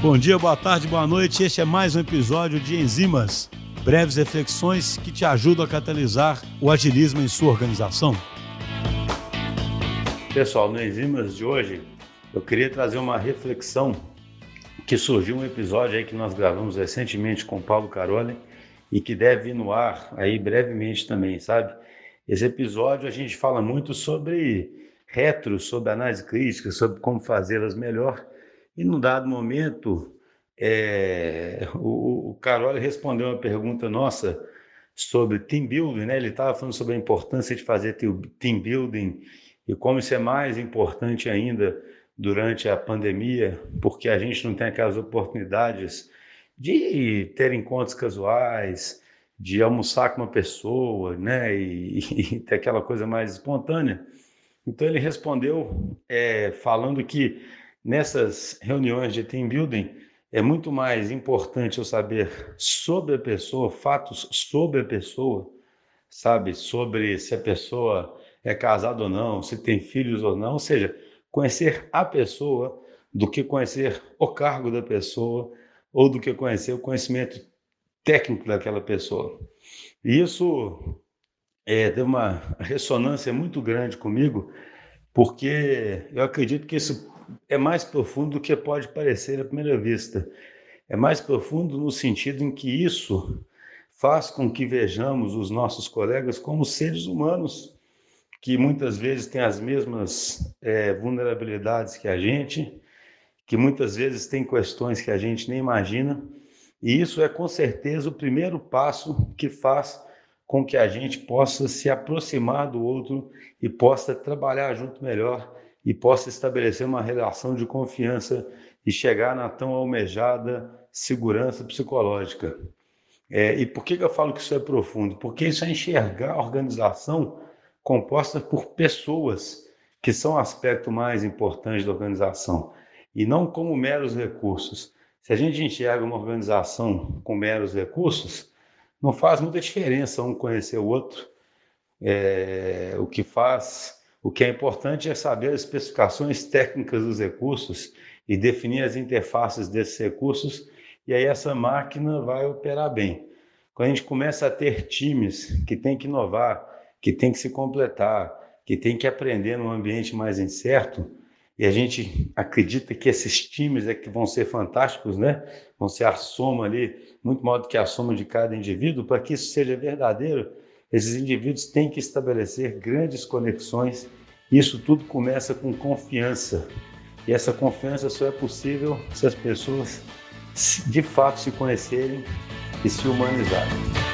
Bom dia, boa tarde, boa noite. Este é mais um episódio de Enzimas, breves reflexões que te ajudam a catalisar o agilismo em sua organização. Pessoal, no Enzimas de hoje, eu queria trazer uma reflexão que surgiu um episódio aí que nós gravamos recentemente com Paulo Caroli e que deve ir no ar aí brevemente também, sabe? Esse episódio a gente fala muito sobre retro, sobre análise crítica, sobre como fazê-las melhor e num dado momento, é, o, o Carol respondeu uma pergunta nossa sobre team building, né? Ele estava falando sobre a importância de fazer team building e como isso é mais importante ainda durante a pandemia, porque a gente não tem aquelas oportunidades de ter encontros casuais, de almoçar com uma pessoa, né? E, e ter aquela coisa mais espontânea. Então ele respondeu é, falando que nessas reuniões de team building, é muito mais importante eu saber sobre a pessoa, fatos sobre a pessoa, sabe? Sobre se a pessoa é casada ou não, se tem filhos ou não, ou seja, conhecer a pessoa do que conhecer o cargo da pessoa ou do que conhecer o conhecimento técnico daquela pessoa. E isso é, teve uma ressonância muito grande comigo, porque eu acredito que isso é mais profundo do que pode parecer à primeira vista. É mais profundo no sentido em que isso faz com que vejamos os nossos colegas como seres humanos, que muitas vezes têm as mesmas é, vulnerabilidades que a gente, que muitas vezes têm questões que a gente nem imagina, e isso é com certeza o primeiro passo que faz com que a gente possa se aproximar do outro e possa trabalhar junto melhor e possa estabelecer uma relação de confiança e chegar na tão almejada segurança psicológica. É, e por que, eu falo que isso é profundo? Porque isso é enxergar a organização composta por pessoas, que são o aspecto mais importante da organização, e não como meros recursos. Se a gente enxerga uma organização com meros recursos, não faz muita diferença um conhecer o outro. É, o que faz o que é importante é saber as especificações técnicas dos recursos e definir as interfaces desses recursos, e aí essa máquina vai operar bem. Quando a gente começa a ter times que tem que inovar, que tem que se completar, que tem que aprender num ambiente mais incerto, e a gente acredita que esses times é que vão ser fantásticos, né? Vão ser a soma ali, muito maior do que a soma de cada indivíduo, para que isso seja verdadeiro, esses indivíduos têm que estabelecer grandes conexões. Isso tudo começa com confiança. E essa confiança só é possível se as pessoas de fato se conhecerem e se humanizarem.